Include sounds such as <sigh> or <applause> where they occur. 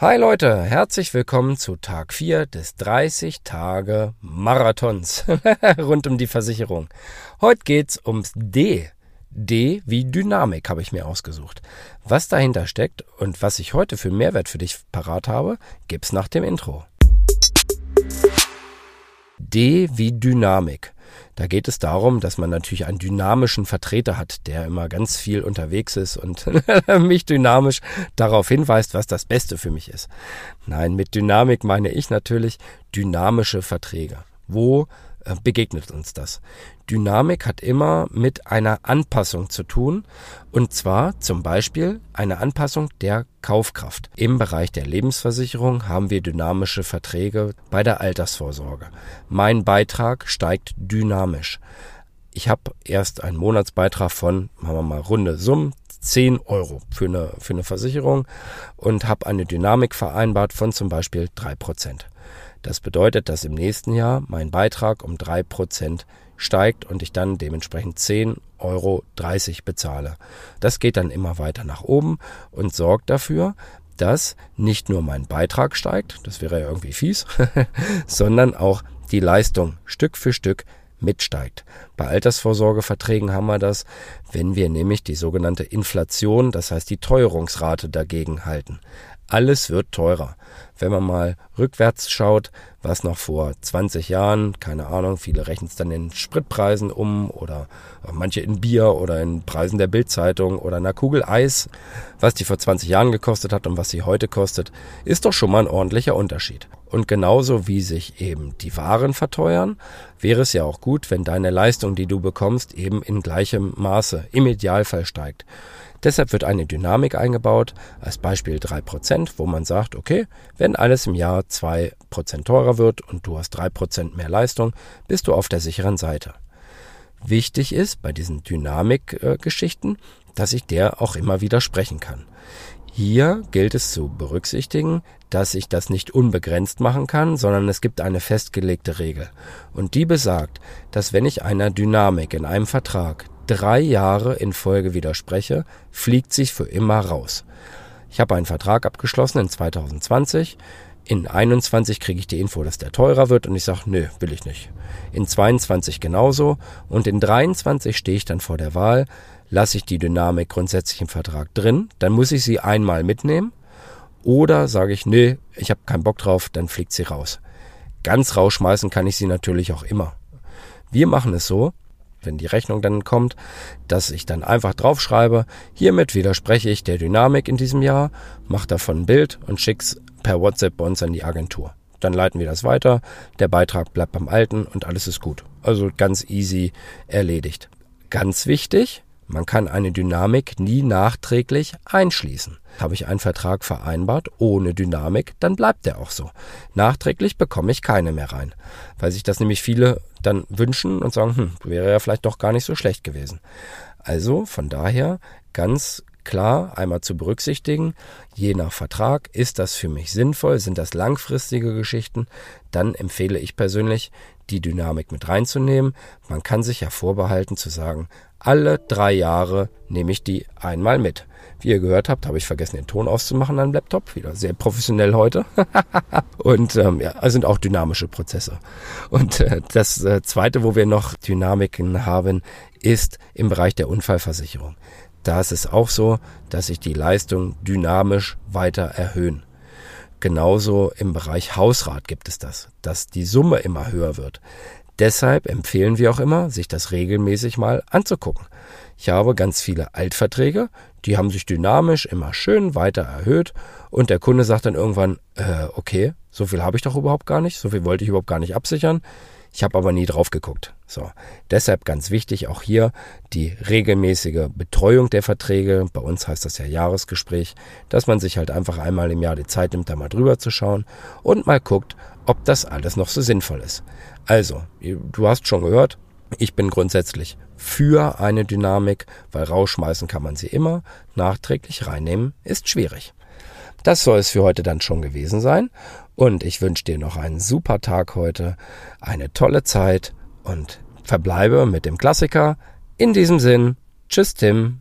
Hi Leute, herzlich willkommen zu Tag 4 des 30 Tage Marathons <laughs> rund um die Versicherung. Heute geht's ums D. D wie Dynamik habe ich mir ausgesucht. Was dahinter steckt und was ich heute für Mehrwert für dich parat habe, gibt's nach dem Intro. D wie Dynamik. Da geht es darum, dass man natürlich einen dynamischen Vertreter hat, der immer ganz viel unterwegs ist und <laughs> mich dynamisch darauf hinweist, was das Beste für mich ist. Nein, mit Dynamik meine ich natürlich dynamische Verträge. Wo begegnet uns das. Dynamik hat immer mit einer Anpassung zu tun, und zwar zum Beispiel eine Anpassung der Kaufkraft. Im Bereich der Lebensversicherung haben wir dynamische Verträge bei der Altersvorsorge. Mein Beitrag steigt dynamisch. Ich habe erst einen Monatsbeitrag von, machen wir mal runde Summen, 10 Euro für eine, für eine Versicherung und habe eine Dynamik vereinbart von zum Beispiel 3 Prozent. Das bedeutet, dass im nächsten Jahr mein Beitrag um drei Prozent steigt und ich dann dementsprechend 10,30 Euro bezahle. Das geht dann immer weiter nach oben und sorgt dafür, dass nicht nur mein Beitrag steigt, das wäre ja irgendwie fies, <laughs> sondern auch die Leistung Stück für Stück mitsteigt. Bei Altersvorsorgeverträgen haben wir das, wenn wir nämlich die sogenannte Inflation, das heißt die Teuerungsrate dagegen halten. Alles wird teurer. Wenn man mal rückwärts schaut, was noch vor 20 Jahren, keine Ahnung, viele rechnen es dann in Spritpreisen um oder manche in Bier oder in Preisen der Bildzeitung oder einer Kugel Eis, was die vor 20 Jahren gekostet hat und was sie heute kostet, ist doch schon mal ein ordentlicher Unterschied. Und genauso wie sich eben die Waren verteuern, wäre es ja auch gut, wenn deine Leistung, die du bekommst, eben in gleichem Maße im Idealfall steigt. Deshalb wird eine Dynamik eingebaut, als Beispiel 3%, wo man sagt, okay, wenn alles im Jahr 2% teurer wird und du hast 3% mehr Leistung, bist du auf der sicheren Seite. Wichtig ist bei diesen Dynamik-Geschichten, dass ich der auch immer widersprechen kann. Hier gilt es zu berücksichtigen, dass ich das nicht unbegrenzt machen kann, sondern es gibt eine festgelegte Regel. Und die besagt, dass wenn ich einer Dynamik in einem Vertrag drei Jahre in Folge widerspreche, fliegt sich für immer raus. Ich habe einen Vertrag abgeschlossen in 2020. In 21 kriege ich die Info, dass der teurer wird und ich sage, nö, will ich nicht. In 22 genauso und in 23 stehe ich dann vor der Wahl, lasse ich die Dynamik grundsätzlich im Vertrag drin, dann muss ich sie einmal mitnehmen oder sage ich, nö, ich habe keinen Bock drauf, dann fliegt sie raus. Ganz rausschmeißen kann ich sie natürlich auch immer. Wir machen es so, wenn die Rechnung dann kommt, dass ich dann einfach draufschreibe, hiermit widerspreche ich der Dynamik in diesem Jahr, mache davon ein Bild und schick's per WhatsApp bei uns an die Agentur. Dann leiten wir das weiter, der Beitrag bleibt beim Alten und alles ist gut. Also ganz easy erledigt. Ganz wichtig, man kann eine Dynamik nie nachträglich einschließen. Habe ich einen Vertrag vereinbart ohne Dynamik, dann bleibt der auch so. Nachträglich bekomme ich keine mehr rein, weil sich das nämlich viele dann wünschen und sagen, hm, wäre ja vielleicht doch gar nicht so schlecht gewesen. Also von daher ganz klar einmal zu berücksichtigen, je nach Vertrag, ist das für mich sinnvoll, sind das langfristige Geschichten, dann empfehle ich persönlich, die Dynamik mit reinzunehmen. Man kann sich ja vorbehalten zu sagen, alle drei Jahre nehme ich die einmal mit. Wie ihr gehört habt, habe ich vergessen, den Ton auszumachen an Laptop. Wieder sehr professionell heute. <laughs> und ähm, ja, es sind auch dynamische Prozesse. Und äh, das äh, Zweite, wo wir noch Dynamiken haben, ist im Bereich der Unfallversicherung. Da ist es auch so, dass sich die Leistung dynamisch weiter erhöhen. Genauso im Bereich Hausrat gibt es das, dass die Summe immer höher wird. Deshalb empfehlen wir auch immer, sich das regelmäßig mal anzugucken. Ich habe ganz viele Altverträge, die haben sich dynamisch immer schön weiter erhöht und der Kunde sagt dann irgendwann, äh, okay, so viel habe ich doch überhaupt gar nicht, so viel wollte ich überhaupt gar nicht absichern. Ich habe aber nie drauf geguckt. So, deshalb ganz wichtig auch hier die regelmäßige Betreuung der Verträge. Bei uns heißt das ja Jahresgespräch, dass man sich halt einfach einmal im Jahr die Zeit nimmt, da mal drüber zu schauen und mal guckt, ob das alles noch so sinnvoll ist. Also, du hast schon gehört, ich bin grundsätzlich für eine Dynamik, weil rausschmeißen kann man sie immer, nachträglich reinnehmen ist schwierig. Das soll es für heute dann schon gewesen sein und ich wünsche dir noch einen super Tag heute, eine tolle Zeit und verbleibe mit dem Klassiker. In diesem Sinn, tschüss Tim.